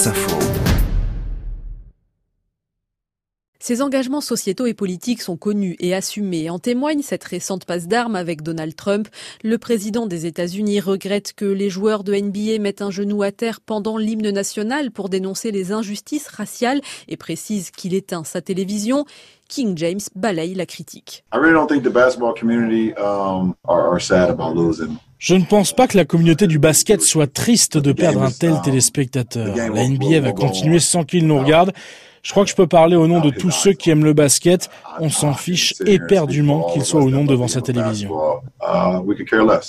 Wasserfall. Ses engagements sociétaux et politiques sont connus et assumés. En témoigne cette récente passe d'armes avec Donald Trump. Le président des États-Unis regrette que les joueurs de NBA mettent un genou à terre pendant l'hymne national pour dénoncer les injustices raciales et précise qu'il éteint sa télévision. King James balaye la critique. Um, Je ne pense pas que la communauté du basket soit triste de perdre un tel téléspectateur. La NBA va continuer sans qu'il nous regarde. Je crois que je peux parler au nom de tous ceux qui aiment le basket. On s'en fiche éperdument qu'il soit ou non devant sa télévision.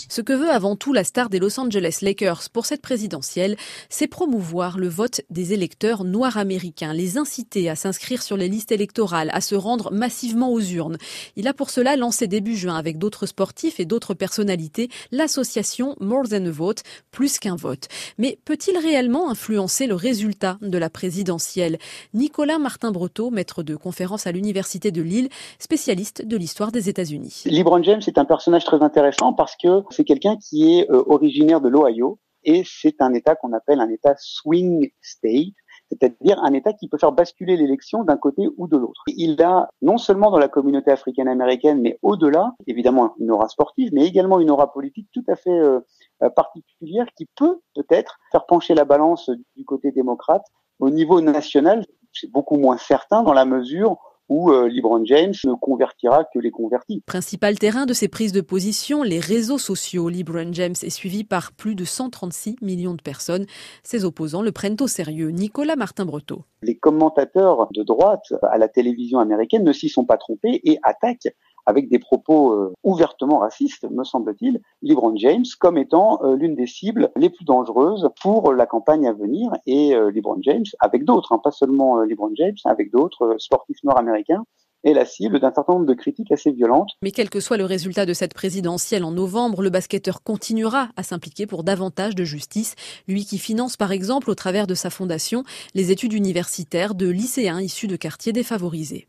Ce que veut avant tout la star des Los Angeles Lakers pour cette présidentielle, c'est promouvoir le vote des électeurs noirs américains, les inciter à s'inscrire sur les listes électorales, à se rendre massivement aux urnes. Il a pour cela lancé début juin avec d'autres sportifs et d'autres personnalités l'association More Than a Vote, plus qu'un vote. Mais peut-il réellement influencer le résultat de la présidentielle? Nicolas Martin Breteau, maître de conférence à l'Université de Lille, spécialiste de l'histoire des États-Unis. LeBron James est un personnage très intéressant parce que c'est quelqu'un qui est euh, originaire de l'Ohio et c'est un État qu'on appelle un État swing state c'est-à-dire un État qui peut faire basculer l'élection d'un côté ou de l'autre. Il a non seulement dans la communauté africaine-américaine, mais au-delà, évidemment une aura sportive, mais également une aura politique tout à fait euh, particulière qui peut peut-être faire pencher la balance du côté démocrate. Au niveau national, c'est beaucoup moins certain dans la mesure où euh, LeBron James ne convertira que les convertis. Principal terrain de ses prises de position, les réseaux sociaux. LeBron James est suivi par plus de 136 millions de personnes. Ses opposants le prennent au sérieux. Nicolas Martin-Breteau. Les commentateurs de droite à la télévision américaine ne s'y sont pas trompés et attaquent avec des propos euh, ouvertement racistes, me semble-t-il, LeBron James comme étant euh, l'une des cibles les plus dangereuses pour la campagne à venir et euh, LeBron James avec d'autres, hein, pas seulement LeBron James, avec d'autres sportifs nord-américains est la cible d'un certain nombre de critiques assez violentes. Mais quel que soit le résultat de cette présidentielle en novembre, le basketteur continuera à s'impliquer pour davantage de justice, lui qui finance par exemple au travers de sa fondation les études universitaires de lycéens issus de quartiers défavorisés.